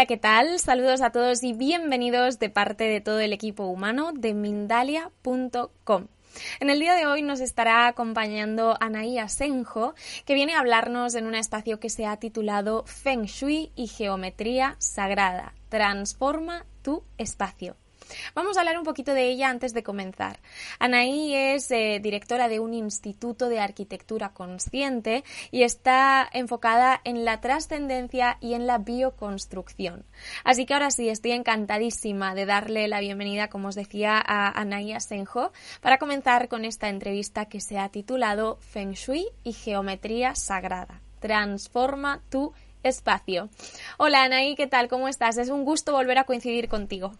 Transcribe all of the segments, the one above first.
Hola, ¿qué tal? Saludos a todos y bienvenidos de parte de todo el equipo humano de Mindalia.com. En el día de hoy nos estará acompañando Anaí Asenjo, que viene a hablarnos en un espacio que se ha titulado Feng Shui y Geometría Sagrada. Transforma tu espacio. Vamos a hablar un poquito de ella antes de comenzar. Anaí es eh, directora de un instituto de arquitectura consciente y está enfocada en la trascendencia y en la bioconstrucción. Así que ahora sí, estoy encantadísima de darle la bienvenida, como os decía, a Anaí Asenjo para comenzar con esta entrevista que se ha titulado Feng Shui y Geometría Sagrada. Transforma tu espacio. Hola Anaí, ¿qué tal? ¿Cómo estás? Es un gusto volver a coincidir contigo.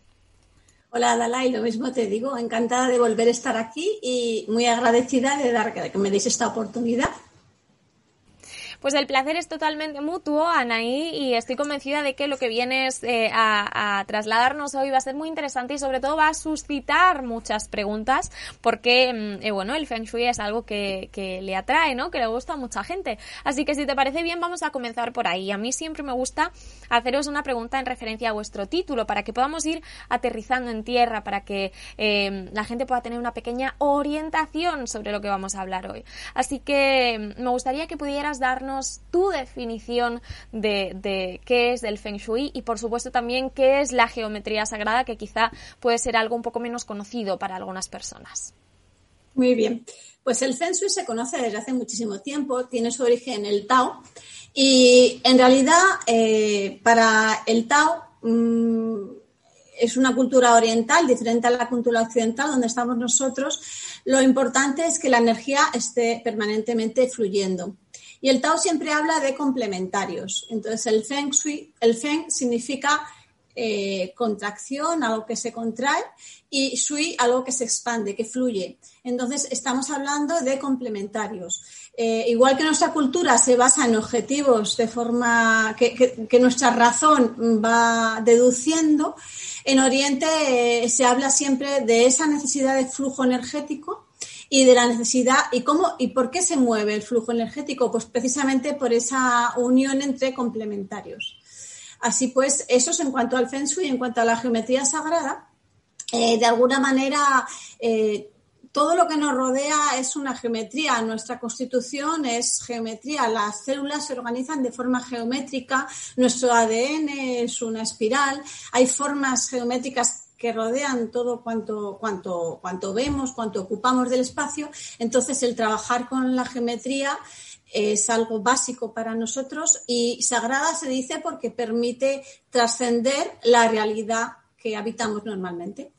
Hola Dalai, lo mismo te digo, encantada de volver a estar aquí y muy agradecida de dar que me deis esta oportunidad. Pues el placer es totalmente mutuo, Anaí, y estoy convencida de que lo que vienes eh, a, trasladarnos hoy va a ser muy interesante y sobre todo va a suscitar muchas preguntas porque, mm, eh, bueno, el Feng Shui es algo que, que, le atrae, ¿no? Que le gusta a mucha gente. Así que si te parece bien, vamos a comenzar por ahí. A mí siempre me gusta haceros una pregunta en referencia a vuestro título para que podamos ir aterrizando en tierra, para que eh, la gente pueda tener una pequeña orientación sobre lo que vamos a hablar hoy. Así que mm, me gustaría que pudieras darnos tu definición de, qué es el Feng Shui y por supuesto también qué es la geometría sagrada, que quizá puede ser algo un poco menos conocido para algunas personas. Muy bien. Pues el Feng Shui se conoce desde hace muchísimo tiempo, tiene su origen en el Tao y en realidad eh, para el Tao mm, es una cultura oriental diferente a la cultura occidental donde estamos nosotros. Lo importante es que la energía esté permanentemente fluyendo. Y el Tao siempre habla de complementarios. Entonces, el Feng Shui, el Feng significa eh, contracción, algo que se contrae, y Shui, algo que se expande, que fluye. Entonces, estamos hablando de complementarios. Eh, igual que nuestra cultura se basa en objetivos de forma que, nuestra razón va deduciendo, en Oriente eh, se habla siempre de esa necesidad de flujo energético y de la necesidad y cómo y por qué se mueve el flujo energético, pues precisamente por esa unión entre complementarios. Así pues, eso es en cuanto al Feng Shui, en cuanto a la geometría sagrada, eh, de alguna manera eh, todo lo que nos rodea es una geometría. Nuestra constitución es geometría. Las células se organizan de forma geométrica. Nuestro ADN es una espiral. Hay formas geométricas que rodean todo cuanto, cuanto, cuanto vemos, cuanto ocupamos del espacio. Entonces, el trabajar con la geometría es algo básico para nosotros y sagrada se dice porque permite trascender la realidad que habitamos normalmente.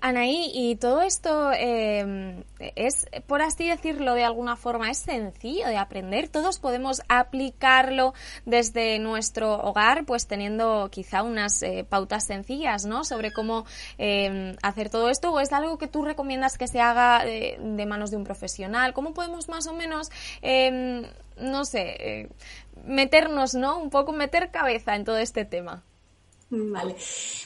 Anaí, y todo esto em, es, por así decirlo de alguna forma, es sencillo de aprender. Todos podemos aplicarlo desde nuestro hogar, pues teniendo quizá unas eh, pautas sencillas, ¿no? Sobre cómo em, hacer todo esto, o es algo que tú recomiendas que se haga de, de manos de un profesional. ¿Cómo podemos más o menos, em, no sé, eh, meternos, ¿no? Un poco meter cabeza en todo este tema. Vale.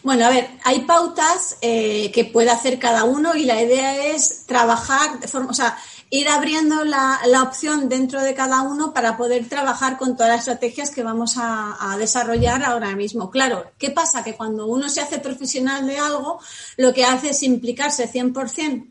Bueno, a ver, hay pautas eh, que puede hacer cada uno y la idea es trabajar, de forma, o sea, ir abriendo la, opción dentro de cada uno para poder trabajar con todas las estrategias que vamos a, desarrollar ahora mismo. Claro, ¿qué pasa? Que cuando uno se hace profesional de algo, lo que hace es implicarse 100%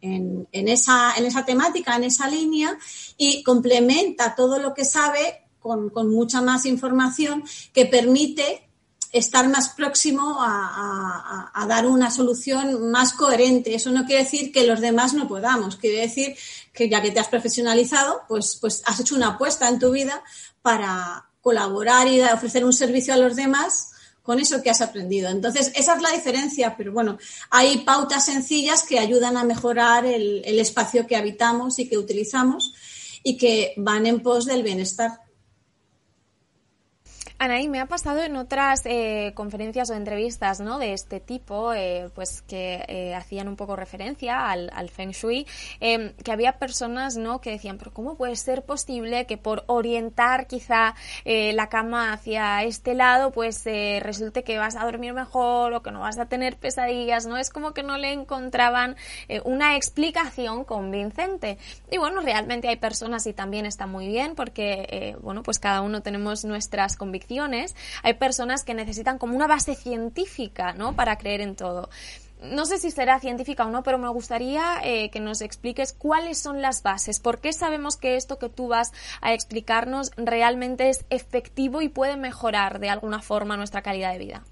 en, en, esa, en esa temática, en esa línea y complementa todo lo que sabe con, con mucha más información que permite estar más próximo a, dar una solución más coherente. Eso no quiere decir que los demás no podamos, quiere decir que ya que te has profesionalizado, pues, pues has hecho una apuesta en tu vida para colaborar y ofrecer un servicio a los demás con eso que has aprendido. Entonces, esa es la diferencia, pero bueno, hay pautas sencillas que ayudan a mejorar el espacio que habitamos y que utilizamos y que van en pos del bienestar. Anaí, me ha pasado en otras eh, conferencias o entrevistas ¿no? de este tipo, eh, pues que eh, hacían un poco referencia al, al Feng Shui, em, que había personas ¿no? que decían, pero ¿cómo puede ser posible que por orientar quizá la cama hacia este lado, pues resulte que vas a dormir mejor o que no vas a tener pesadillas? ¿no? Es como que no le encontraban una explicación convincente. Y bueno, realmente hay personas y también está muy bien porque, bueno, pues cada uno tenemos nuestras convicciones hay personas que necesitan como una base científica, ¿no? Para creer en todo no sé si será científica o no, pero me gustaría eh, que nos expliques cuáles son las bases, por qué sabemos que esto que tú vas a explicarnos realmente es efectivo y puede mejorar de alguna forma nuestra calidad de vida.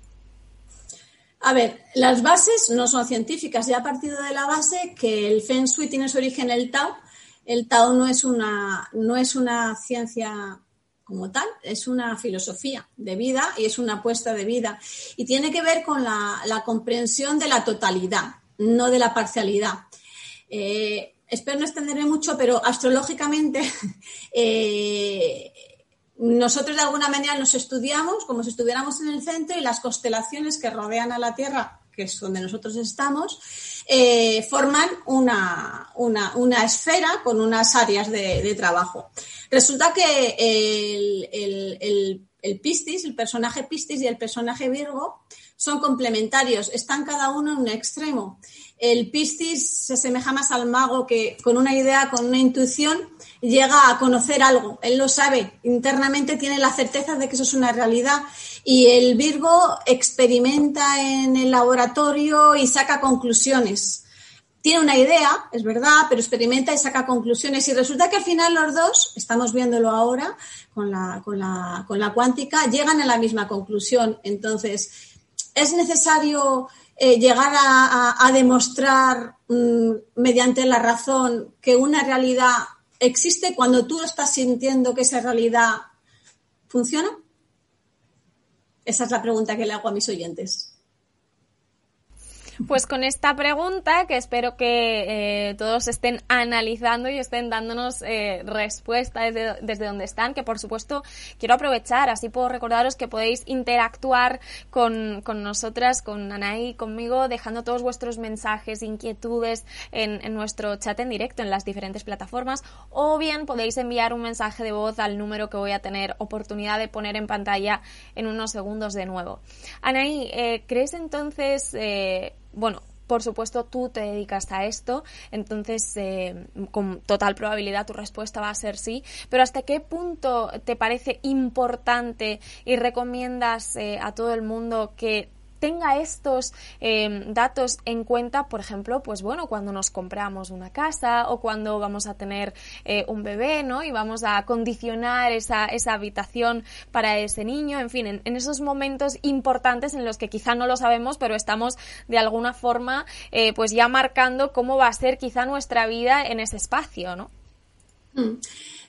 A ver, las bases no son científicas. Ya ha partido de la base que el Feng Shui tiene su origen en el Tao. El Tao no es una, no es una ciencia como tal, es una filosofía de vida y es una apuesta de vida. Y tiene que ver con la, comprensión de la totalidad, no de la parcialidad. Eh, espero no extenderme mucho, pero astrológicamente eh, nosotros de alguna manera nos estudiamos como si estuviéramos en el centro y las constelaciones que rodean a la Tierra, que es donde nosotros estamos, eh, forman una, una, esfera con unas áreas de, trabajo. Resulta que el, el, Piscis, el personaje Piscis y el personaje Virgo son complementarios, están cada uno en un extremo. El Piscis se asemeja más al mago que con una idea, con una intuición, llega a conocer algo. Él lo sabe, internamente tiene la certeza de que eso es una realidad. Y el Virgo experimenta en el laboratorio y saca conclusiones. Tiene una idea, es verdad, pero experimenta y saca conclusiones. Y resulta que al final los dos, estamos viéndolo ahora con la, con la, con la cuántica, llegan a la misma conclusión. Entonces, es necesario eh, llegar a, demostrar mm, mediante la razón que una realidad existe cuando tú estás sintiendo que esa realidad funciona? Esa es la pregunta que le hago a mis oyentes. Pues con esta pregunta, que espero que eh, todos estén analizando y estén dándonos eh, respuesta desde, donde están, que por supuesto quiero aprovechar, así puedo recordaros que podéis interactuar con, con nosotras, con Anaí, conmigo, dejando todos vuestros mensajes, inquietudes en, en nuestro chat en directo en las diferentes plataformas, o bien podéis enviar un mensaje de voz al número que voy a tener oportunidad de poner en pantalla en unos segundos de nuevo. Anaí, eh, ¿crees entonces eh, bueno, por supuesto tú te dedicas a esto, entonces eh, con total probabilidad tu respuesta va a ser sí, pero ¿hasta qué punto te parece importante y recomiendas eh, a todo el mundo que tenga estos em, datos en cuenta, por ejemplo, pues bueno, cuando nos compramos una casa o cuando vamos a tener eh, un bebé, ¿no? Y vamos a condicionar esa, esa habitación para ese niño, en fin, en, esos momentos importantes en los que quizá no lo sabemos, pero estamos de alguna forma eh, pues ya marcando cómo va a ser quizá nuestra vida en ese espacio, ¿no? Mm.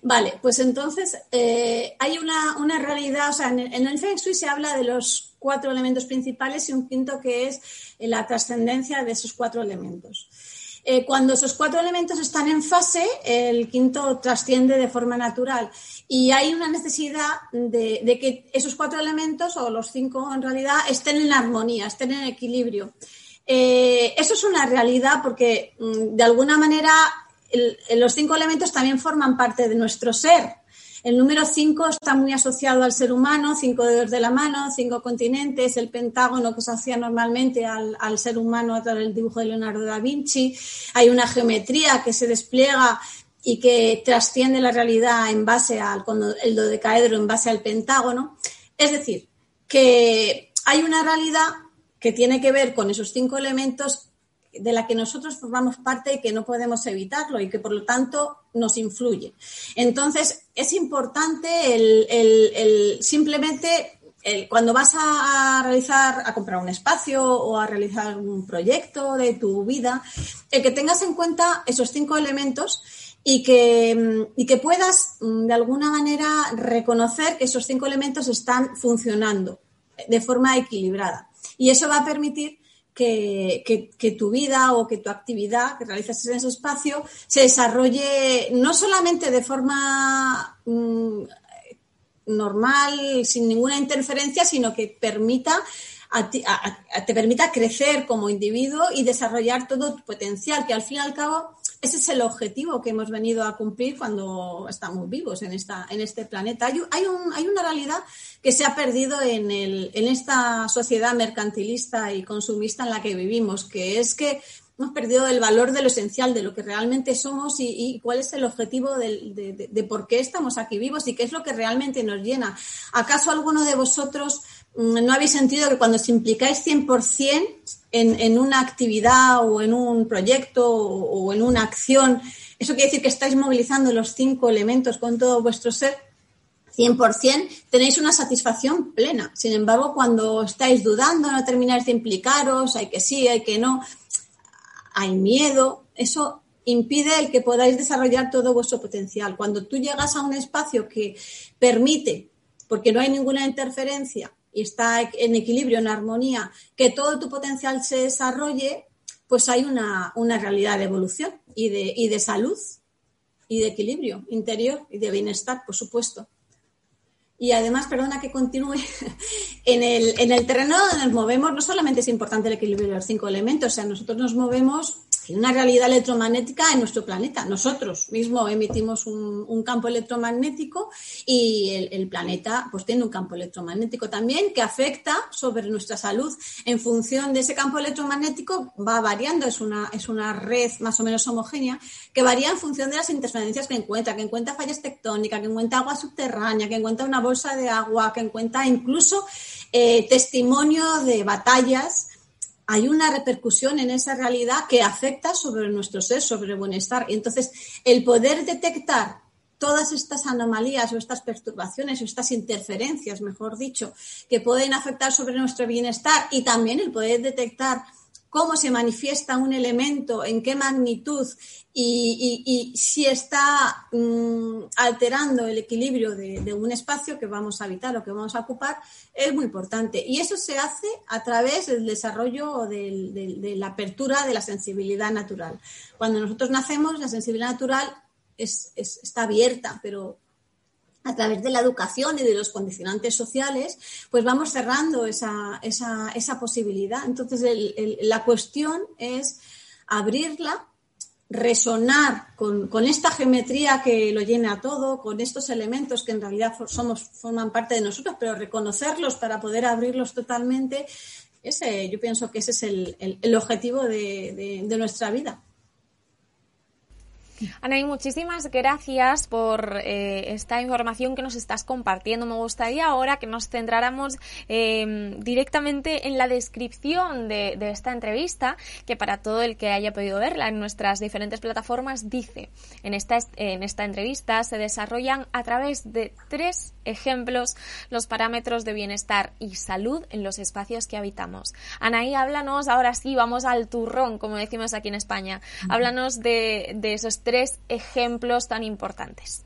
Vale, pues entonces eh, hay una, realidad, o sea, en, en el Feng Shui se habla de los cuatro elementos principales y un quinto que es eh, la trascendencia de esos cuatro elementos. Eh, cuando esos cuatro elementos están en fase, el quinto trasciende de forma natural y hay una necesidad de, que esos cuatro elementos, o los cinco en realidad, estén en armonía, estén en equilibrio. Eso es una realidad porque, mm, de alguna manera, los cinco elementos también forman parte de nuestro ser. El número 5 está muy asociado al ser humano, cinco dedos de la mano, cinco continentes, el pentágono que se hacía normalmente al, ser humano a través del dibujo de Leonardo da Vinci. Hay una geometría que se despliega y que trasciende la realidad en base al el dodecaedro, en base al pentágono. Es decir, que hay una realidad que tiene que ver con esos cinco elementos de la que nosotros formamos parte y que no podemos evitarlo y que por lo tanto nos influye. Entonces, es importante el, simplemente cuando vas a, realizar, a comprar un espacio o a realizar un proyecto de tu vida, el que tengas en cuenta esos cinco elementos y que, y que puedas de alguna manera reconocer que esos cinco elementos están funcionando de forma equilibrada. Y eso va a permitir que, tu vida o que tu actividad que realizas en ese espacio se desarrolle no solamente de forma mm, normal, sin ninguna interferencia, sino que permita te permita crecer como individuo y desarrollar todo tu potencial, que al fin y al cabo ese es el objetivo que hemos venido a cumplir cuando estamos vivos en, esta, en este planeta. Hay, un, hay una realidad que se ha perdido en, el, en esta sociedad mercantilista y consumista en la que vivimos, que es que hemos perdido el valor de lo esencial, de lo que realmente somos y, cuál es el objetivo de, por qué estamos aquí vivos y qué es lo que realmente nos llena. ¿Acaso alguno de vosotros mm, no habéis sentido que cuando os implicáis 100% en, una actividad o en un proyecto o en una acción, eso quiere decir que estáis movilizando los cinco elementos con todo vuestro ser? 100%, tenéis una satisfacción plena. Sin embargo, cuando estáis dudando, no termináis de implicaros, hay que sí, hay que no, hay miedo, eso impide el que podáis desarrollar todo vuestro potencial. Cuando tú llegas a un espacio que permite, porque no hay ninguna interferencia y está en equilibrio, en armonía, que todo tu potencial se desarrolle, pues hay una, realidad de evolución y de, y de salud y de equilibrio interior y de bienestar, por supuesto. Y además, perdona que continúe, en el, en el terreno donde nos movemos no solamente es importante el equilibrio de los cinco elementos, o sea, nosotros nos movemos una realidad electromagnética en nuestro planeta. Nosotros mismos emitimos un, campo electromagnético y el, planeta pues tiene un campo electromagnético también que afecta sobre nuestra salud. En función de ese campo electromagnético va variando, es una, es una red más o menos homogénea que varía en función de las interferencias que encuentra, que encuentra fallas tectónicas, que encuentra agua subterránea, que encuentra una bolsa de agua, que encuentra incluso eh, testimonio de batallas hay una repercusión en esa realidad que afecta sobre nuestro ser, sobre el bienestar. Y entonces, el poder detectar todas estas anomalías o estas perturbaciones o estas interferencias, mejor dicho, que pueden afectar sobre nuestro bienestar y también el poder detectar cómo se manifiesta un elemento, en qué magnitud y, si está mm, alterando el equilibrio de, un espacio que vamos a habitar o que vamos a ocupar, es muy importante. Y eso se hace a través del desarrollo de la apertura de la sensibilidad natural. Cuando nosotros nacemos, la sensibilidad natural está abierta, pero a través de la educación y de los condicionantes sociales, pues vamos cerrando esa, posibilidad. Entonces, la cuestión es abrirla, resonar con, esta geometría que lo llena todo, con estos elementos que en realidad somos, forman parte de nosotros, pero reconocerlos para poder abrirlos totalmente, ese, yo pienso que ese es el, objetivo de nuestra vida. Anaí, muchísimas gracias por eh, esta información que nos estás compartiendo. Me gustaría ahora que nos centráramos em, directamente en la descripción de, esta entrevista, que para todo el que haya podido verla en nuestras diferentes plataformas, dice, en esta, en esta entrevista se desarrollan a través de tres ejemplos los parámetros de bienestar y salud en los espacios que habitamos. Anaí, háblanos, ahora sí, vamos al turrón, como decimos aquí en España. Háblanos de, de esos tres ejemplos tan importantes.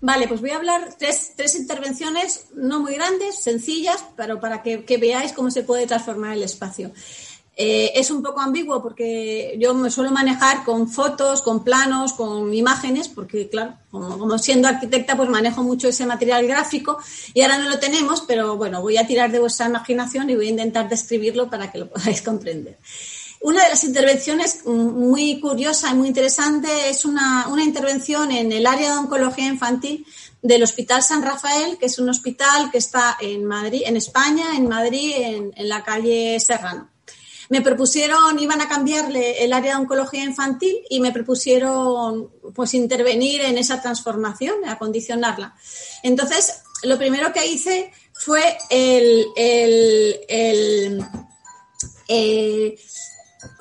Vale, pues voy a hablar tres, tres intervenciones no muy grandes, sencillas, pero para que, veáis cómo se puede transformar el espacio. Eh, es un poco ambiguo porque yo me suelo manejar con fotos, con planos, con imágenes, porque claro, como, como, siendo arquitecta, pues manejo mucho ese material gráfico y ahora no lo tenemos, pero bueno, voy a tirar de vuestra imaginación y voy a intentar describirlo para que lo podáis comprender. Una de las intervenciones muy curiosa y muy interesante es una, intervención en el área de oncología infantil del Hospital San Rafael, que es un hospital que está en Madrid, en España, en Madrid, en, la calle Serrano. Me propusieron, iban a cambiarle el área de oncología infantil y me propusieron pues intervenir en esa transformación, acondicionarla. Entonces, lo primero que hice fue el, el, el eh,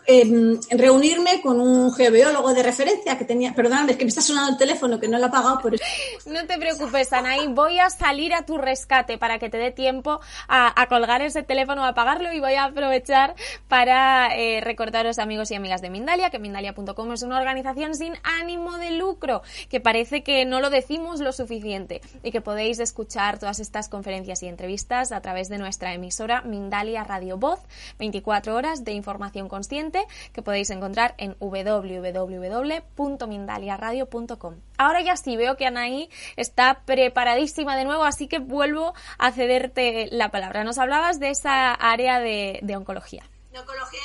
Em, reunirme con un geobiólogo de referencia que tenía, perdóname, es que me está sonando el teléfono que no lo he apagado por. No te preocupes, Anaí, voy a salir a tu rescate para que te dé tiempo a, colgar ese teléfono, a apagarlo y voy a aprovechar para eh, recordaros amigos y amigas de Mindalia, que mindalia.com es una organización sin ánimo de lucro, que parece que no lo decimos lo suficiente y que podéis escuchar todas estas conferencias y entrevistas a través de nuestra emisora Mindalia Radio Voz, 24 horas de información consciente que podéis encontrar en www.mindaliaradio.com. Ahora ya sí veo que Anaí está preparadísima de nuevo, así que vuelvo a cederte la palabra. Nos hablabas de esa área de, oncología. De oncología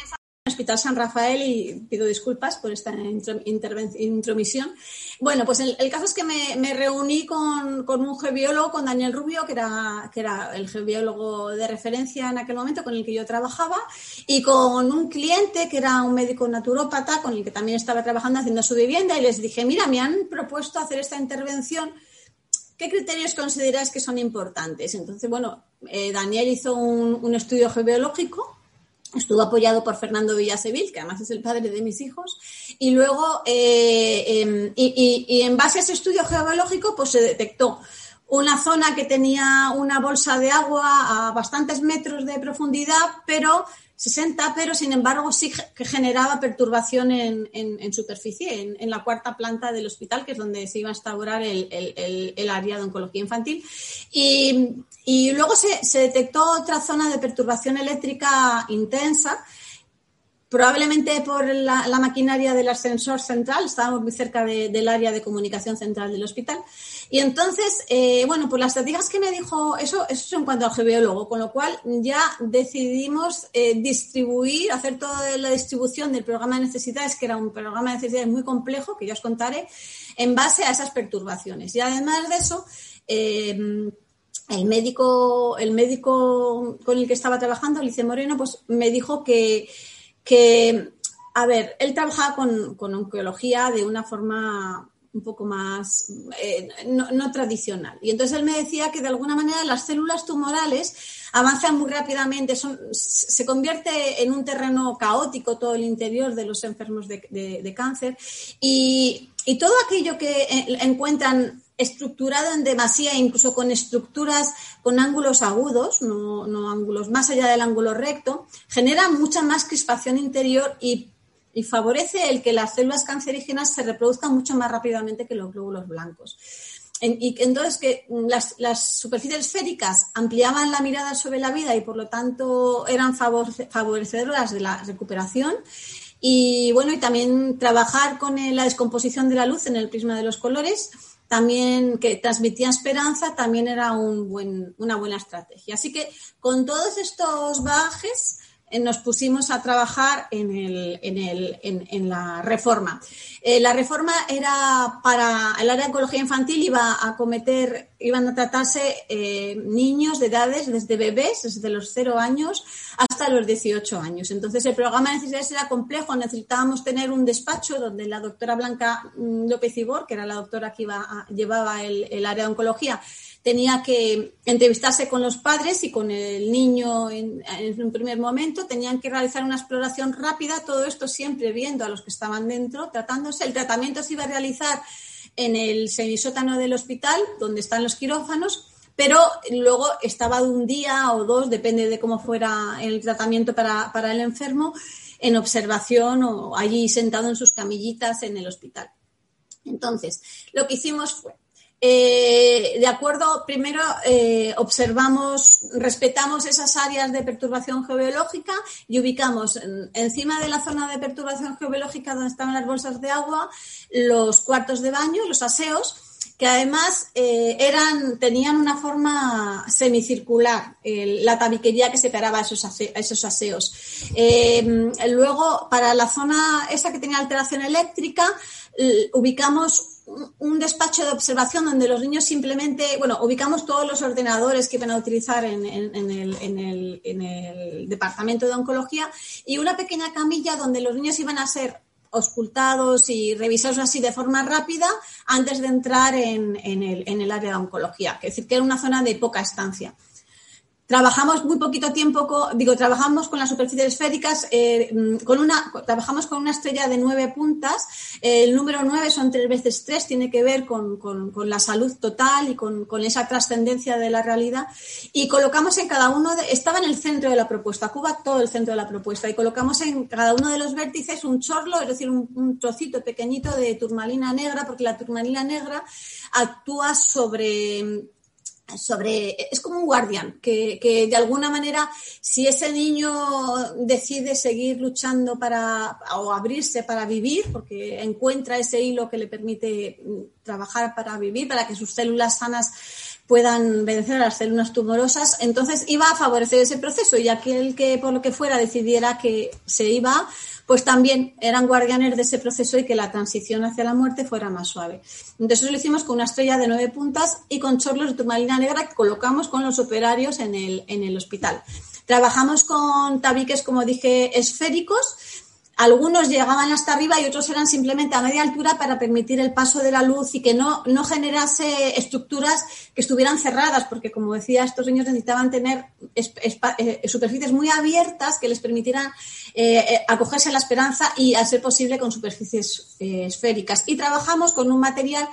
Hospital San Rafael y pido disculpas por esta intromisión. Bueno, pues el, caso es que me, reuní con, un geobiólogo, con Daniel Rubio, que era, el geobiólogo de referencia en aquel momento con el que yo trabajaba, y con un cliente que era un médico naturópata con el que también estaba trabajando haciendo su vivienda, y les dije, mira, me han propuesto hacer esta intervención. ¿Qué criterios consideras que son importantes? Entonces, bueno, eh, Daniel hizo un estudio geobiológico Estuvo apoyado por Fernando Villasevil, que además es el padre de mis hijos, y luego, eh, em, y, en base a ese estudio geológico, pues se detectó una zona que tenía una bolsa de agua a bastantes metros de profundidad, pero 60, pero sin embargo sí que generaba perturbación en, superficie, en, la cuarta planta del hospital, que es donde se iba a instaurar el, área de oncología infantil. Y, luego se, detectó otra zona de perturbación eléctrica intensa, probablemente por la, maquinaria del ascensor central, estábamos muy cerca del área de comunicación central del hospital. Y entonces, eh, bueno, pues las estrategias que me dijo, eso, eso es en cuanto al geobiólogo, con lo cual ya decidimos eh, distribuir, hacer toda la distribución del programa de necesidades, que era un programa de necesidades muy complejo, que ya os contaré, en base a esas perturbaciones. Y además de eso, eh, el médico, el médico con el que estaba trabajando, Lice Moreno, pues me dijo que, que a ver, él trabajaba con, con oncología de una forma un poco más eh, no, tradicional. Y entonces él me decía que de alguna manera las células tumorales avanzan muy rápidamente, se convierte en un terreno caótico todo el interior de los enfermos de, cáncer y, todo aquello que encuentran estructurado en demasía, incluso con estructuras con ángulos agudos, no, ángulos más allá del ángulo recto, genera mucha más crispación interior y favorece el que las células cancerígenas se reproduzcan mucho más rápidamente que los glóbulos blancos. y entonces que las, superficies esféricas ampliaban la mirada sobre la vida y por lo tanto eran favorecedoras de la recuperación. Y bueno, y también trabajar con la descomposición de la luz en el prisma de los colores, también que transmitía esperanza, también era un buen, una buena estrategia. Así que con todos estos bajes, nos pusimos a trabajar en, el, en, el, en, la reforma. Eh, la reforma era para el área de oncología infantil, iba a cometer, iban a tratarse eh, niños de edades desde bebés, desde los 0 años hasta los 18 años. Entonces el programa de necesidades era complejo, necesitábamos tener un despacho donde la doctora Blanca mm, López Ibor, que era la doctora que iba llevaba el, el área de oncología, tenía que entrevistarse con los padres y con el niño en, un primer momento, tenían que realizar una exploración rápida, todo esto siempre viendo a los que estaban dentro, tratándose. El tratamiento se iba a realizar en el semisótano del hospital, donde están los quirófanos, pero luego estaba de un día o dos, depende de cómo fuera el tratamiento para, para el enfermo, en observación o allí sentado en sus camillitas en el hospital. Entonces, lo que hicimos fue eh, de acuerdo, primero eh, observamos, respetamos esas áreas de perturbación geobiológica y ubicamos encima de la zona de perturbación geobiológica donde estaban las bolsas de agua los cuartos de baño, los aseos, que además eh, eran, tenían una forma semicircular, la tabiquería que separaba esos, esos aseos. luego, para la zona esa que tenía alteración eléctrica, ubicamos un despacho de observación donde los niños simplemente, bueno, ubicamos todos los ordenadores que van a utilizar en, el, departamento de oncología y una pequeña camilla donde los niños iban a ser auscultados y revisados así de forma rápida antes de entrar en, el, en el área de oncología, es decir, que era una zona de poca estancia. Trabajamos muy poquito tiempo, con, digo, trabajamos con las superficies esféricas, eh, mm, con una, trabajamos con una estrella de nueve puntas. el número nueve son tres veces tres, tiene que ver con, la salud total y con, esa trascendencia de la realidad. Y colocamos en cada uno, de, estaba en el centro de la propuesta, Cuba todo el centro de la propuesta, y colocamos en cada uno de los vértices un chorlo, es decir, un trocito pequeñito de turmalina negra, porque la turmalina negra actúa sobre sobre, es como un guardián, que, que, de alguna manera, si ese niño decide seguir luchando para, o abrirse para vivir, porque encuentra ese hilo que le permite trabajar para vivir, para que sus células sanas puedan vencer a las células tumorosas. Entonces iba a favorecer ese proceso y aquel que por lo que fuera decidiera que se iba, pues también eran guardianes de ese proceso y que la transición hacia la muerte fuera más suave. Entonces lo hicimos con una estrella de nueve puntas y con chorlos de turmalina negra que colocamos con los operarios en el, en el hospital. Trabajamos con tabiques, como dije, esféricos algunos llegaban hasta arriba y otros eran simplemente a media altura para permitir el paso de la luz y que no, no generase estructuras que estuvieran cerradas, porque como decía, estos niños necesitaban tener eh, superficies muy abiertas que les permitieran eh, eh, acogerse a la esperanza y, a ser posible, con superficies esféricas. Y trabajamos con un material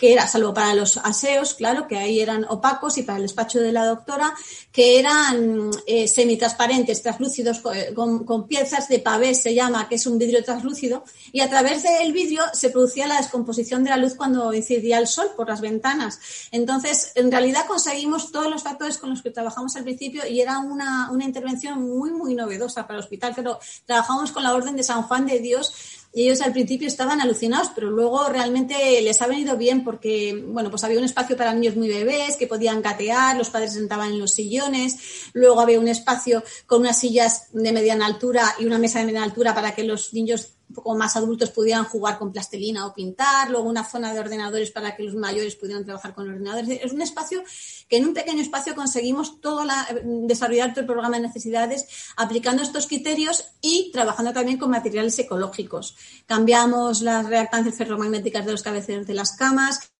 que era, salvo para los aseos, claro, que ahí eran opacos, y para el despacho de la doctora, que eran eh, semitransparentes, translúcidos, eh, con, piezas de pavé, se llama, que es un vidrio translúcido, y a través del vidrio se producía la descomposición de la luz cuando incidía el sol por las ventanas. Entonces, en realidad conseguimos todos los factores con los que trabajamos al principio y era una, una intervención muy, muy novedosa para el hospital, pero trabajamos con la Orden de San Juan de Dios y ellos al principio estaban alucinados, pero luego realmente les ha venido bien porque, bueno, pues había un espacio para niños muy bebés que podían gatear, los padres sentaban en los sillones, luego había un espacio con unas sillas de mediana altura y una mesa de mediana altura para que los niños un poco más adultos pudieran jugar con plastilina o pintar, luego una zona de ordenadores para que los mayores pudieran trabajar con ordenadores. Es un espacio que en un pequeño espacio conseguimos todo la, desarrollar todo el programa de necesidades aplicando estos criterios y trabajando también con materiales ecológicos. Cambiamos las reactancias ferromagnéticas de los cabeceros de las camas,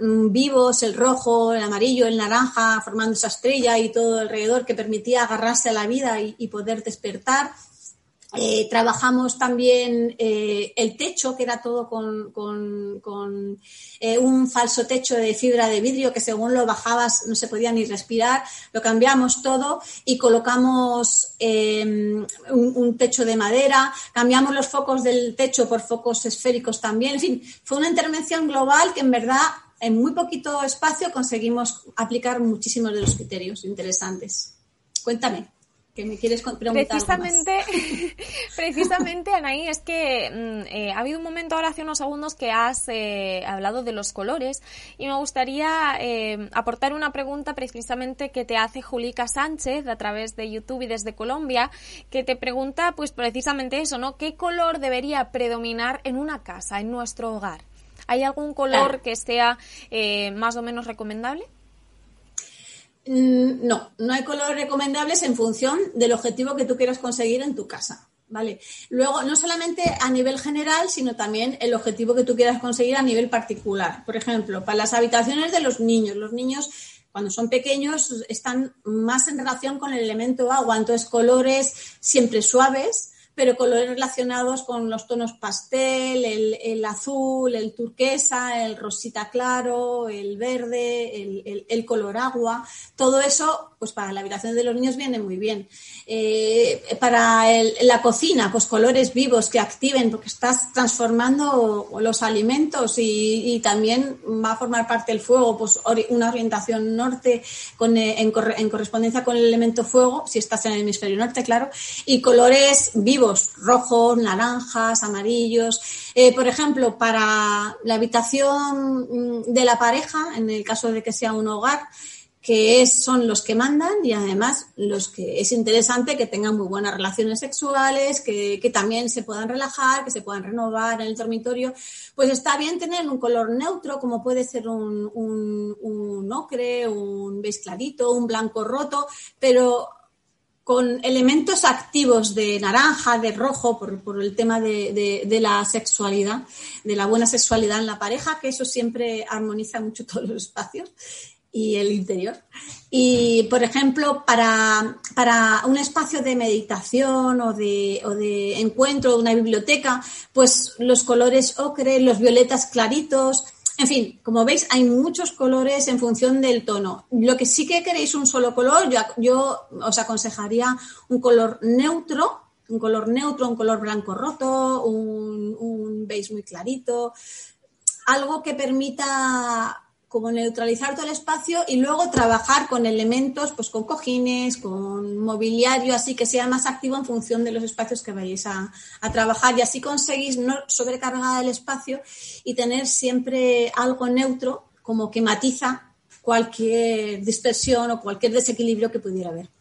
vivos, el rojo, el amarillo, el naranja, formando esa estrella y todo alrededor que permitía agarrarse a la vida y, poder despertar. Eh, trabajamos también eh, el techo, que era todo con, eh, un falso techo de fibra de vidrio que según lo bajabas no se podía ni respirar. Lo cambiamos todo y colocamos em, un, techo de madera. Cambiamos los focos del techo por focos esféricos también. En fin, fue una intervención global que en verdad en muy poquito espacio conseguimos aplicar muchísimos de los criterios interesantes. Cuéntame. Que me quieres preguntar precisamente, precisamente, Anaí, es que mm, eh, ha habido un momento ahora hace unos segundos que has eh, hablado de los colores y me gustaría eh, aportar una pregunta precisamente que te hace Julica Sánchez a través de YouTube y desde Colombia, que te pregunta pues precisamente eso, ¿no? ¿Qué color debería predominar en una casa, en nuestro hogar? ¿Hay algún color que sea eh, más o menos recomendable? Mm, no, no hay colores recomendables en función del objetivo que tú quieras conseguir en tu casa. ¿Vale? Luego, no solamente a nivel general, sino también el objetivo que tú quieras conseguir a nivel particular. Por ejemplo, para las habitaciones de los niños. Los niños, cuando son pequeños, están más en relación con el elemento agua. Entonces, colores siempre suaves, pero colores relacionados con los tonos pastel, el, azul, el turquesa, el rosita claro, el verde, el, color agua, todo eso, pues para la habitación de los niños viene muy bien. Eh, para la cocina, pues colores vivos que activen, porque estás transformando los alimentos y, también va a formar parte del fuego, pues una orientación norte con, eh, en, en correspondencia con el elemento fuego, si estás en el hemisferio norte, claro, y colores vivos rojos, naranjas, amarillos. Eh, por ejemplo, para la habitación mm, de la pareja, en el caso de que sea un hogar, que son los que mandan y además los que es interesante que tengan muy buenas relaciones sexuales, que, también se puedan relajar, que se puedan renovar en el dormitorio, pues está bien tener un color neutro, como puede ser un, un ocre, un beige clarito, un blanco roto, pero con elementos activos de naranja, de rojo, por, el tema de, la sexualidad, de la buena sexualidad en la pareja, que eso siempre armoniza mucho todos los espacios y el interior. Y, por ejemplo, para, un espacio de meditación o de, o de encuentro, una biblioteca, pues los colores ocre, los violetas claritos, en fin, como veis, hay muchos colores en función del tono. Lo que sí que queréis un solo color, yo, os aconsejaría un color neutro, un color neutro, un color blanco roto, un, beige muy clarito, algo que permita como neutralizar todo el espacio y luego trabajar con elementos, pues con cojines, con mobiliario, así que sea más activo en función de los espacios que vayáis a, trabajar y así conseguís no sobrecargar el espacio y tener siempre algo neutro como que matiza cualquier dispersión o cualquier desequilibrio que pudiera haber.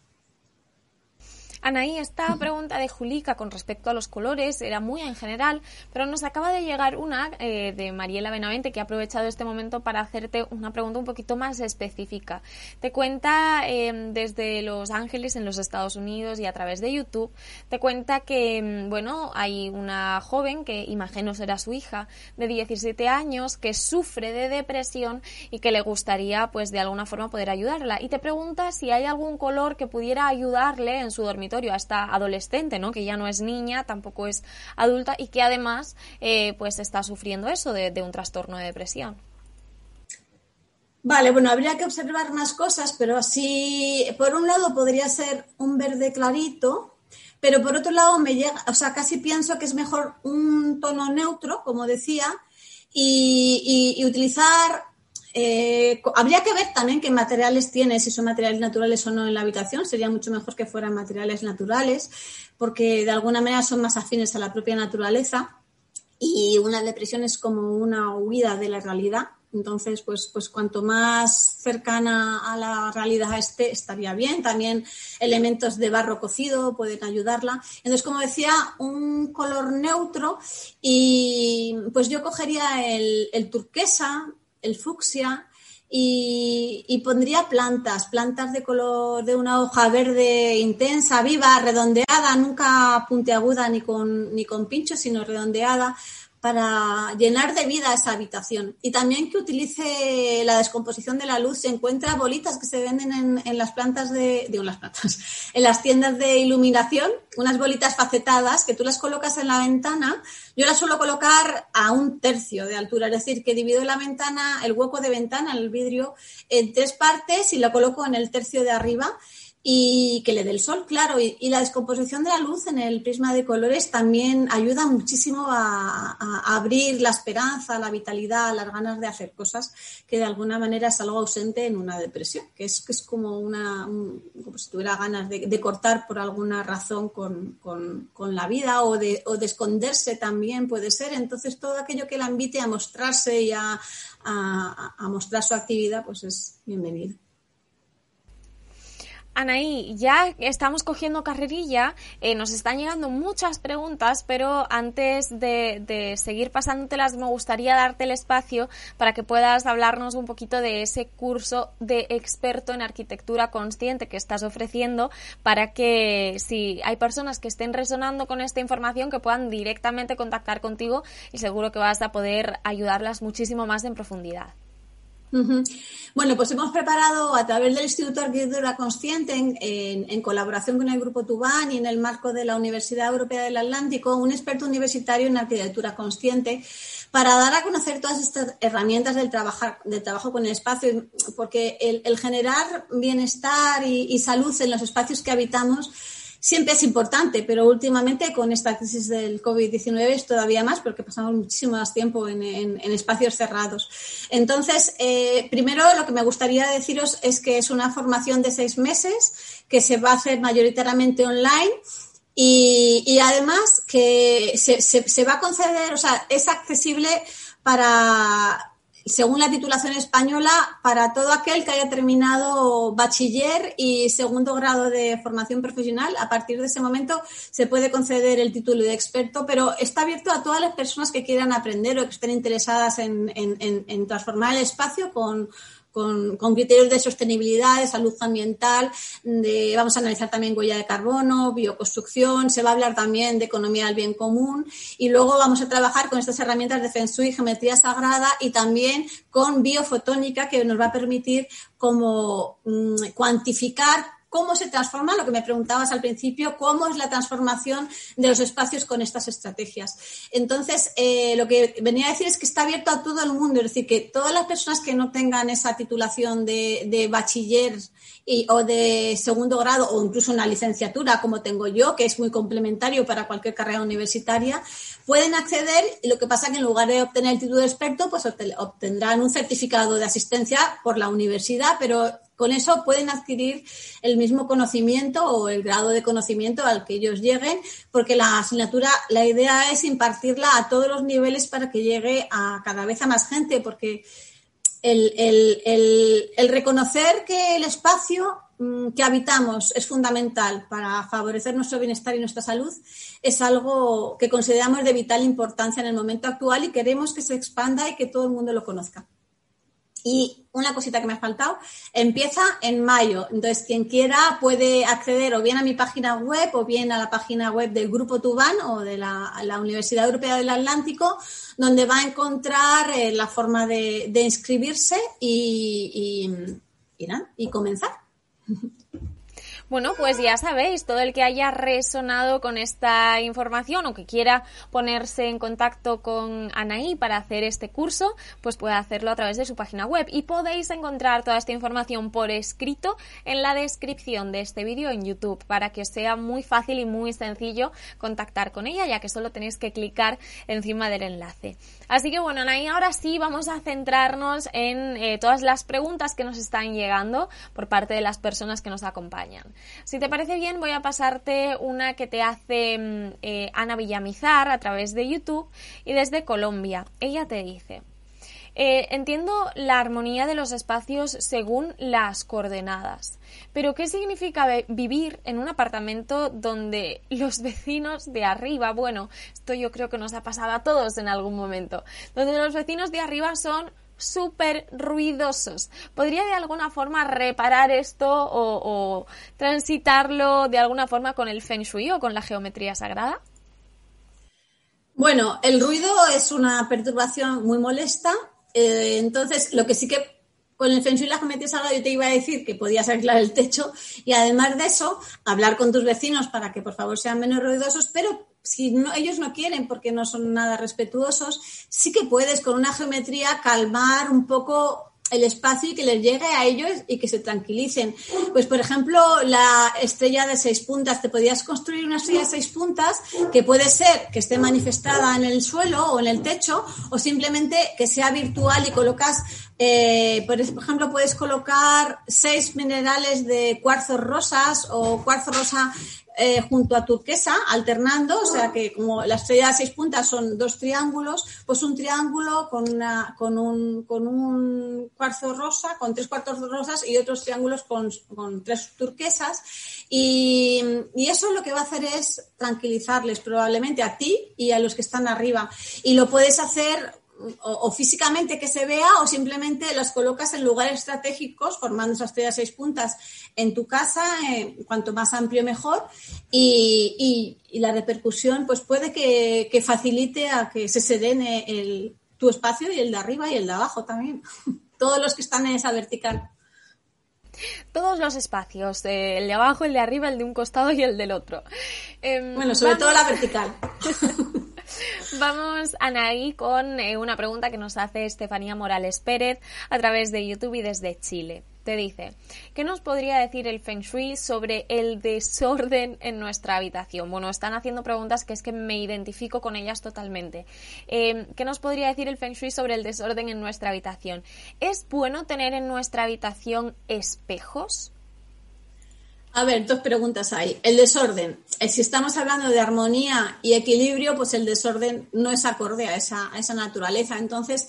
Anaí, esta pregunta de Julica con respecto a los colores era muy en general, pero nos acaba de llegar una eh, de Mariela Benavente que ha aprovechado este momento para hacerte una pregunta un poquito más específica. Te cuenta em, desde Los Ángeles en los Estados Unidos y a través de YouTube, te cuenta que, em, bueno, hay una joven que imagino será su hija de 17 años que sufre de depresión y que le gustaría pues de alguna forma poder ayudarla y te pregunta si hay algún color que pudiera ayudarle en su dormitorio a esta adolescente, ¿no? Que ya no es niña, tampoco es adulta y que además eh, pues está sufriendo eso de, un trastorno de depresión. Vale, bueno, habría que observar más cosas, pero así, por un lado podría ser un verde clarito, pero por otro lado me llega, o sea, casi pienso que es mejor un tono neutro, como decía, y utilizar eh, habría que ver también qué materiales tiene, si son materiales naturales o no en la habitación. Sería mucho mejor que fueran materiales naturales, porque de alguna manera son más afines a la propia naturaleza. Y una depresión es como una huida de la realidad. Entonces, pues, pues cuanto más cercana a la realidad esté, estaría bien. También elementos de barro cocido pueden ayudarla. Entonces, como decía, un color neutro y pues yo cogería el turquesa, el fucsia y, pondría plantas, plantas de color de una hoja verde intensa, viva, redondeada, nunca puntiaguda ni con, ni con pincho, sino redondeada, para llenar de vida esa habitación. Y también que utilice la descomposición de la luz. Se encuentra bolitas que se venden en, las plantas de, digo, las plantas, en las tiendas de iluminación, unas bolitas facetadas que tú las colocas en la ventana. Yo las suelo colocar a un tercio de altura, es decir, que divido la ventana, el hueco de ventana, el vidrio, en tres partes y lo coloco en el tercio de arriba y que le dé el sol, claro. Y, la descomposición de la luz en el prisma de colores también ayuda muchísimo a, abrir la esperanza, la vitalidad, las ganas de hacer cosas que de alguna manera es algo ausente en una depresión, que es, que es como una, como si tuviera ganas de, cortar por alguna razón con, la vida o de, o de esconderse también puede ser. Entonces todo aquello que la invite a mostrarse y a, a mostrar su actividad, pues es bienvenido. Anaí, ya estamos cogiendo carrerilla, eh, nos están llegando muchas preguntas, pero antes de, seguir pasándotelas me gustaría darte el espacio para que puedas hablarnos un poquito de ese curso de experto en arquitectura consciente que estás ofreciendo para que si hay personas que estén resonando con esta información que puedan directamente contactar contigo y seguro que vas a poder ayudarlas muchísimo más en profundidad. Bueno, pues hemos preparado a través del Instituto de Arquitectura Consciente, en, colaboración con el Grupo Tubán y en el marco de la Universidad Europea del Atlántico, un experto universitario en arquitectura consciente para dar a conocer todas estas herramientas del, trabajar, del trabajo con el espacio, porque el, generar bienestar y salud en los espacios que habitamos siempre es importante, pero últimamente con esta crisis del COVID-19 es todavía más porque pasamos muchísimo más tiempo en, espacios cerrados. Entonces, eh, primero lo que me gustaría deciros es que es una formación de seis meses que se va a hacer mayoritariamente online. Y, además que se, se va a conceder, o sea, es accesible para según la titulación española, para todo aquel que haya terminado bachiller y segundo grado de formación profesional, a partir de ese momento se puede conceder el título de experto, pero está abierto a todas las personas que quieran aprender o que estén interesadas en, transformar el espacio con con, criterios de sostenibilidad, de salud ambiental, de, vamos a analizar también huella de carbono, bioconstrucción, se va a hablar también de economía del bien común y luego vamos a trabajar con estas herramientas de Feng Shui, geometría sagrada y también con biofotónica que nos va a permitir como mm, cuantificar cómo se transforma, lo que me preguntabas al principio, cómo es la transformación de los espacios con estas estrategias. Entonces, eh, lo que venía a decir es que está abierto a todo el mundo, es decir, que todas las personas que no tengan esa titulación de, bachiller o de segundo grado o incluso una licenciatura como tengo yo, que es muy complementario para cualquier carrera universitaria, pueden acceder y lo que pasa es que en lugar de obtener el título de experto, pues obtendrán un certificado de asistencia por la universidad, pero con eso pueden adquirir el mismo conocimiento o el grado de conocimiento al que ellos lleguen, porque la asignatura, la idea es impartirla a todos los niveles para que llegue a cada vez a más gente, porque el, reconocer que el espacio mm, que habitamos es fundamental para favorecer nuestro bienestar y nuestra salud es algo que consideramos de vital importancia en el momento actual y queremos que se expanda y que todo el mundo lo conozca. Y una cosita que me ha faltado, empieza en mayo. Entonces, quien quiera puede acceder o bien a mi página web o bien a la página web del Grupo Tubán o de la, Universidad Europea del Atlántico, donde va a encontrar eh, la forma de, inscribirse y, y, y comenzar. Bueno, pues ya sabéis, todo el que haya resonado con esta información o que quiera ponerse en contacto con Anaí para hacer este curso, pues puede hacerlo a través de su página web y podéis encontrar toda esta información por escrito en la descripción de este vídeo en YouTube para que sea muy fácil y muy sencillo contactar con ella, ya que solo tenéis que clicar encima del enlace. Así que bueno, Anaí, ahora sí vamos a centrarnos en eh, todas las preguntas que nos están llegando por parte de las personas que nos acompañan. Si te parece bien, voy a pasarte una que te hace mm, eh, Ana Villamizar a través de YouTube y desde Colombia. Ella te dice. Eh, entiendo la armonía de los espacios según las coordenadas, pero ¿qué significa vivir en un apartamento donde los vecinos de arriba, bueno, esto yo creo que nos ha pasado a todos en algún momento, donde los vecinos de arriba son súper ruidosos. ¿Podría de alguna forma reparar esto o, transitarlo de alguna forma con el Feng Shui o con la geometría sagrada? Bueno, el ruido es una perturbación muy molesta. Eh, entonces, lo que sí que con el Feng Shui y la geometría sagrada yo te iba a decir que podías aislar el techo y además de eso, hablar con tus vecinos para que por favor sean menos ruidosos, pero si no, ellos no quieren porque no son nada respetuosos, sí que puedes con una geometría calmar un poco el espacio y que les llegue a ellos y que se tranquilicen. Pues, por ejemplo, la estrella de seis puntas, te podías construir una estrella de seis puntas que puede ser que esté manifestada en el suelo o en el techo o simplemente que sea virtual y colocas, eh, por ejemplo, puedes colocar seis minerales de cuarzos rosas o cuarzo rosa eh, junto a turquesa, alternando, o sea que como las estrella de seis puntas son dos triángulos, pues un triángulo con, una, con, un, con un cuarzo rosa, con tres cuartos rosas y otros triángulos con, con tres turquesas. Y, y, eso lo que va a hacer es tranquilizarles probablemente a ti y a los que están arriba. Y lo puedes hacer o, físicamente que se vea o simplemente las colocas en lugares estratégicos formando esas estrellas seis puntas en tu casa, eh, cuanto más amplio mejor y, la repercusión pues puede que, facilite a que se sedene el, tu espacio y el de arriba y el de abajo también, todos los que están en esa vertical. Todos los espacios, eh, el de abajo, el de arriba, el de un costado y el del otro. Em, bueno, sobre todo la vertical. Vamos, Anaí, con eh, una pregunta que nos hace Estefanía Morales Pérez a través de YouTube y desde Chile. Te dice, ¿qué nos podría decir el Feng Shui sobre el desorden en nuestra habitación? Bueno, están haciendo preguntas que es que me identifico con ellas totalmente. Eh, ¿Qué nos podría decir el Feng Shui sobre el desorden en nuestra habitación? ¿Es bueno tener en nuestra habitación espejos? A ver, dos preguntas hay. El desorden. Eh, si estamos hablando de armonía y equilibrio, pues el desorden no es acorde a esa, naturaleza. Entonces,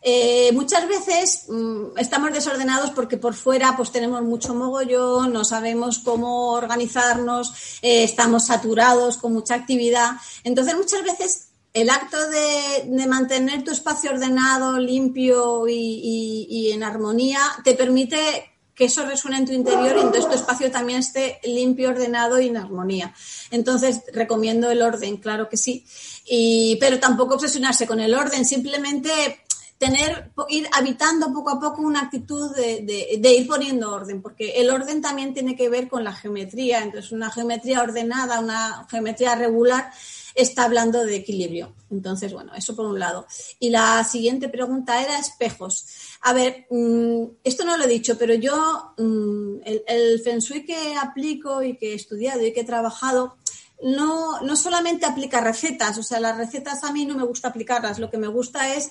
eh, muchas veces mm, estamos desordenados porque por fuera pues tenemos mucho mogollón, no sabemos cómo organizarnos, eh, estamos saturados con mucha actividad. Entonces, muchas veces el acto de, mantener tu espacio ordenado, limpio y en armonía te permite que eso resuene en tu interior y entonces tu espacio también esté limpio, ordenado y en armonía. Entonces, recomiendo el orden, claro que sí. Y, pero tampoco obsesionarse con el orden, simplemente tener, ir habitando poco a poco una actitud de, ir poniendo orden, porque el orden también tiene que ver con la geometría. Entonces, una geometría ordenada, una geometría regular, está hablando de equilibrio. Entonces, bueno, eso por un lado. Y la siguiente pregunta era espejos. A ver, mm, esto no lo he dicho, pero yo mm, el, el Feng Shui que aplico y que he estudiado y que he trabajado, no, no solamente aplica recetas, o sea, las recetas a mí no me gusta aplicarlas, lo que me gusta es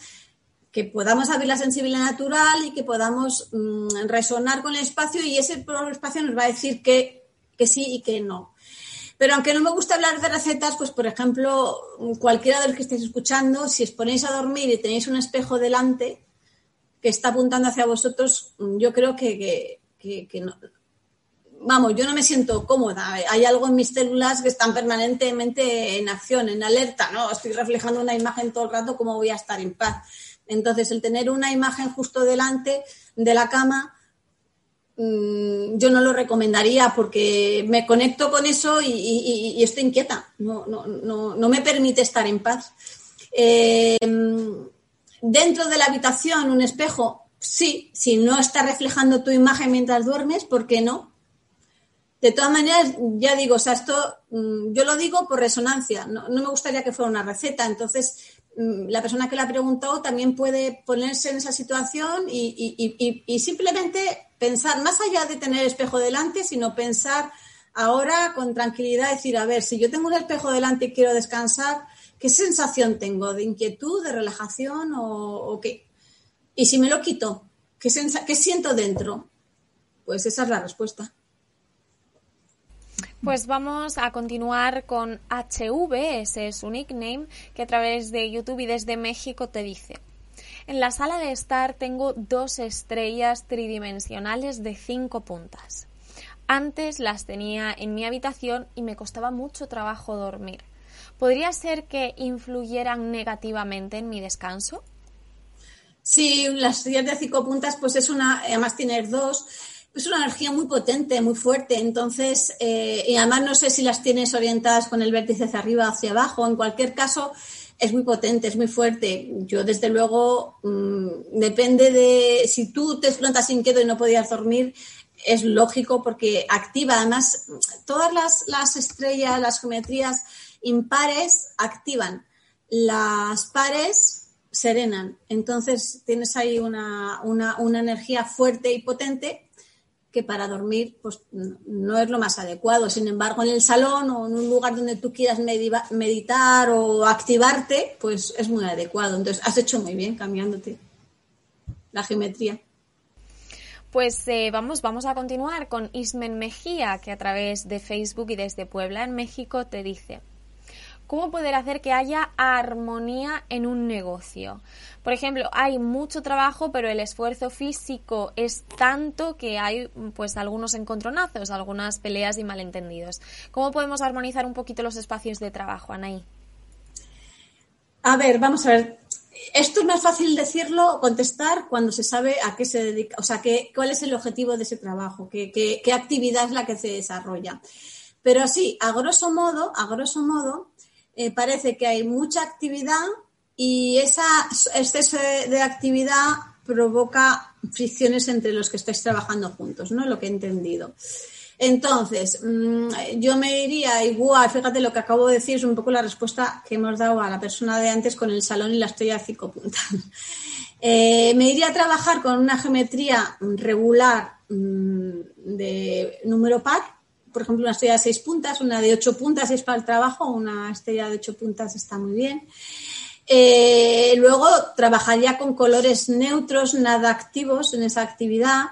que podamos abrir la sensibilidad natural y que podamos mm, resonar con el espacio y ese espacio nos va a decir que, que sí y que no. Pero aunque no me gusta hablar de recetas, pues por ejemplo, cualquiera de los que estéis escuchando, si os ponéis a dormir y tenéis un espejo delante que está apuntando hacia vosotros, yo creo que, que, que no, vamos, yo no me siento cómoda. Hay algo en mis células que están permanentemente en acción, en alerta, ¿no? Estoy reflejando una imagen todo el rato, ¿cómo voy a estar en paz? Entonces, el tener una imagen justo delante de la cama, mm, yo no lo recomendaría porque me conecto con eso y, estoy inquieta. No, no, me permite estar en paz. Eh, dentro de la habitación, un espejo, sí, si no está reflejando tu imagen mientras duermes, ¿por qué no? De todas maneras, ya digo, o sea, esto mm, yo lo digo por resonancia, no, me gustaría que fuera una receta, entonces la persona que la ha preguntado también puede ponerse en esa situación y, simplemente pensar, más allá de tener espejo delante, sino pensar ahora con tranquilidad, decir, a ver, si yo tengo un espejo delante y quiero descansar, ¿qué sensación tengo? ¿De inquietud, de relajación o, qué? Y si me lo quito, ¿qué, ¿qué siento dentro? Pues esa es la respuesta. Pues vamos a continuar con HV, ese es su nickname, que a través de YouTube y desde México te dice. En la sala de estar tengo dos estrellas tridimensionales de cinco puntas. Antes las tenía en mi habitación y me costaba mucho trabajo dormir. ¿Podría ser que influyeran negativamente en mi descanso? Sí, las estrellas de cinco puntas, pues es una, además tienes dos, es una energía muy potente, muy fuerte. Entonces, eh, y además no sé si las tienes orientadas con el vértice hacia arriba o hacia abajo. En cualquier caso, es muy potente, es muy fuerte. Yo, desde luego, mm, depende de si tú te explotas inquieto y no podías dormir, es lógico porque activa. Además, todas las, estrellas, las geometrías impares activan. Las pares serenan. Entonces, tienes ahí una, una energía fuerte y potente que para dormir pues, no es lo más adecuado. Sin embargo, en el salón o en un lugar donde tú quieras meditar o activarte, pues es muy adecuado. Entonces, has hecho muy bien cambiándote la geometría. Pues eh, vamos, vamos a continuar con Ismen Mejía, que a través de Facebook y desde Puebla, en México, te dice, ¿cómo poder hacer que haya armonía en un negocio? Por ejemplo, hay mucho trabajo, pero el esfuerzo físico es tanto que hay pues algunos encontronazos, algunas peleas y malentendidos. ¿Cómo podemos armonizar un poquito los espacios de trabajo, Anaí? A ver, vamos a ver. Esto es más fácil decirlo, contestar cuando se sabe a qué se dedica, o sea, qué, cuál es el objetivo de ese trabajo, qué, qué actividad es la que se desarrolla. Pero sí, a grosso modo, a grosso modo, eh, parece que hay mucha actividad y ese exceso de actividad provoca fricciones entre los que estáis trabajando juntos, ¿no? Lo que he entendido. Entonces, mm, yo me iría igual, fíjate lo que acabo de decir, es un poco la respuesta que hemos dado a la persona de antes con el salón y la estrella cinco puntas. Eh, me iría a trabajar con una geometría regular mm, de número par, por ejemplo, una estrella de seis puntas, una de ocho puntas es para el trabajo, una estrella de ocho puntas está muy bien. Eh, luego trabajaría con colores neutros, nada activos en esa actividad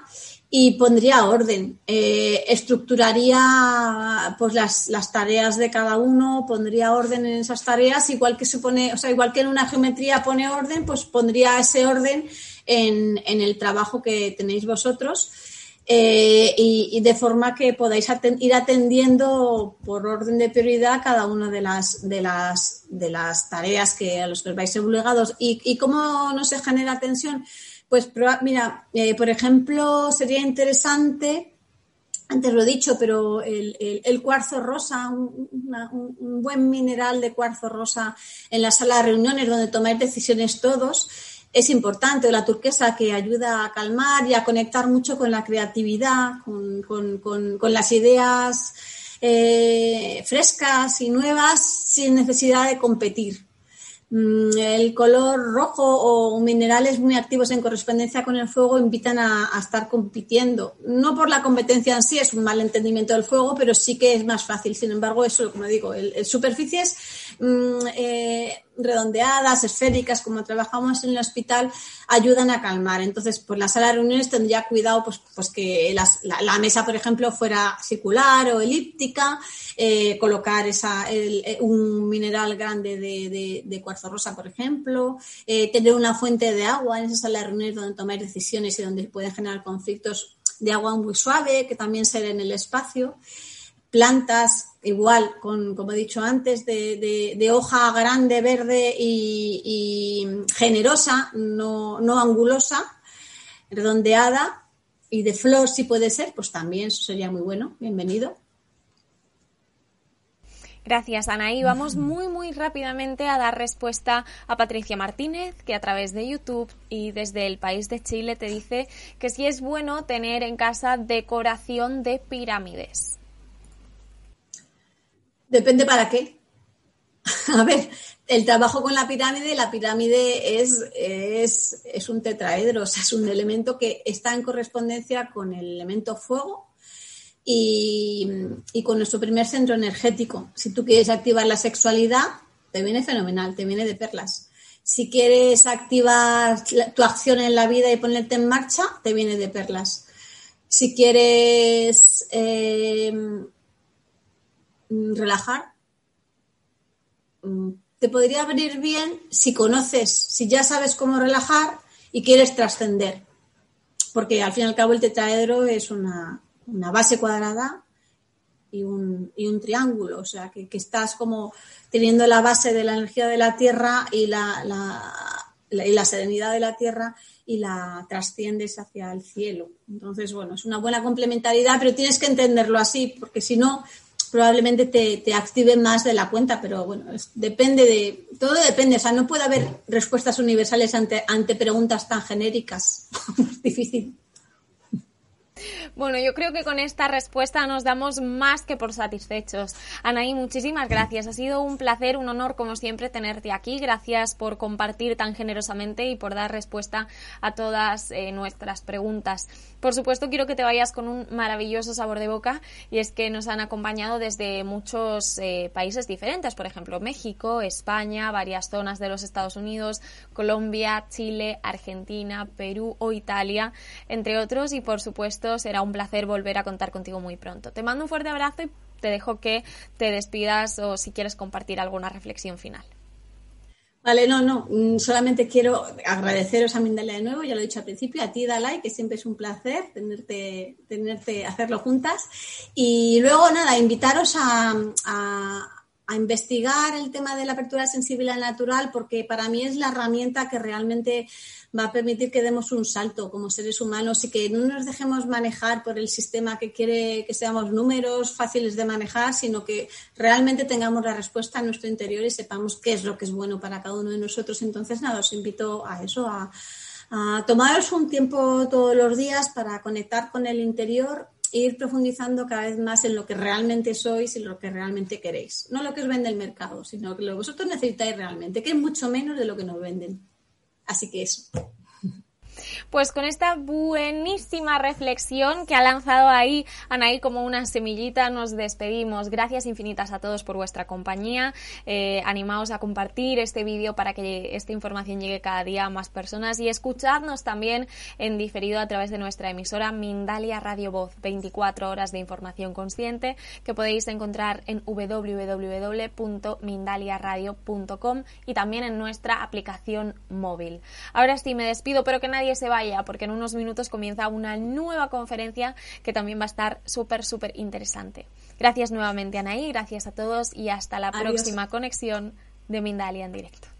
y pondría orden. Eh, estructuraría pues las, tareas de cada uno, pondría orden en esas tareas, igual que se pone, o sea, igual que en una geometría pone orden, pues pondría ese orden en, en el trabajo que tenéis vosotros. Eh, y, de forma que podáis ir atendiendo por orden de prioridad cada una de las, de las, de las tareas que, a los que os vais obligados. ¿Y, y cómo no se genera tensión? Pues mira, eh, por ejemplo, sería interesante, antes lo he dicho, pero el, el, cuarzo rosa, un, un, buen mineral de cuarzo rosa en la sala de reuniones donde tomáis decisiones todos, es importante, la turquesa que ayuda a calmar y a conectar mucho con la creatividad, con, las ideas eh, frescas y nuevas sin necesidad de competir. Mm, el color rojo o minerales muy activos en correspondencia con el fuego invitan a, estar compitiendo. No por la competencia en sí, es un mal entendimiento del fuego, pero sí que es más fácil. Sin embargo, eso, como digo, el, superficies mm, eh, redondeadas, esféricas, como trabajamos en el hospital, ayudan a calmar. Entonces, pues la sala de reuniones tendría cuidado pues, pues que la, mesa, por ejemplo, fuera circular o elíptica, eh, colocar esa, eh, un mineral grande de, cuarzo rosa, por ejemplo, tener una fuente de agua en esa sala de reuniones donde tomáis decisiones y donde pueden generar conflictos de agua muy suave, que también se en el espacio plantas igual, con, como he dicho antes, de, hoja grande, verde y, generosa, no, no, angulosa, redondeada y de flor si puede ser, pues también eso sería muy bueno. Bienvenido. Gracias, Anaí. Vamos muy, muy rápidamente a dar respuesta a Patricia Martínez, que a través de YouTube y desde el país de Chile te dice que si es bueno tener en casa decoración de pirámides. Depende para qué. A ver, el trabajo con la pirámide, la pirámide es, es, un tetraedro, o sea, es un elemento que está en correspondencia con el elemento fuego y, con nuestro primer centro energético. Si tú quieres activar la sexualidad, te viene fenomenal, te viene de perlas. Si quieres activar tu acción en la vida y ponerte en marcha, te viene de perlas. Si quieres eh, relajar, mm, te podría venir bien si conoces, si ya sabes cómo relajar y quieres trascender. Porque al fin y al cabo el tetraedro es una, base cuadrada y un, triángulo. O sea, que, estás como teniendo la base de la energía de la Tierra y la, y la serenidad de la Tierra y la trasciendes hacia el cielo. Entonces, bueno, es una buena complementariedad, pero tienes que entenderlo así, porque si no, probablemente te, te active más de la cuenta, pero bueno, depende de, todo depende, o sea, no puede haber respuestas universales ante, ante preguntas tan genéricas. es difícil. Bueno, yo creo que con esta respuesta nos damos más que por satisfechos. Anaí, muchísimas gracias. Ha sido un placer, un honor, como siempre, tenerte aquí. Gracias por compartir tan generosamente y por dar respuesta a todas eh, nuestras preguntas. Por supuesto, quiero que te vayas con un maravilloso sabor de boca y es que nos han acompañado desde muchos eh, países diferentes, por ejemplo, México, España, varias zonas de los Estados Unidos, Colombia, Chile, Argentina, Perú o Italia, entre otros. Y por supuesto, será un placer volver a contar contigo muy pronto. Te mando un fuerte abrazo y te dejo que te despidas o si quieres compartir alguna reflexión final. Vale, no, no, mm, solamente quiero agradeceros a Mindalia de nuevo, ya lo he dicho al principio, a ti Dalai, que siempre es un placer tenerte, tenerte, hacerlo juntas. Y luego, nada, invitaros a, a investigar el tema de la apertura sensible al natural, porque para mí es la herramienta que realmente va a permitir que demos un salto como seres humanos y que no nos dejemos manejar por el sistema que quiere que seamos números fáciles de manejar, sino que realmente tengamos la respuesta en nuestro interior y sepamos qué es lo que es bueno para cada uno de nosotros. Entonces, nada, os invito a eso, a, a tomaros un tiempo todos los días para conectar con el interior ir profundizando cada vez más en lo que realmente sois y lo que realmente queréis. No lo que os vende el mercado, sino lo que vosotros necesitáis realmente, que es mucho menos de lo que nos venden. Así que eso. Pues con esta buenísima reflexión que ha lanzado ahí Anaí como una semillita, nos despedimos. Gracias infinitas a todos por vuestra compañía. Eh, animaos a compartir este vídeo para que esta información llegue cada día a más personas y escuchadnos también en diferido a través de nuestra emisora Mindalia Radio Voz, 24 horas de información consciente que podéis encontrar en www.mindaliaradio.com y también en nuestra aplicación móvil. Ahora sí me despido, pero que nadie se vaya porque en unos minutos comienza una nueva conferencia que también va a estar súper, súper interesante. Gracias nuevamente, Anaí, gracias a todos y hasta la próxima conexión de Mindalia en directo.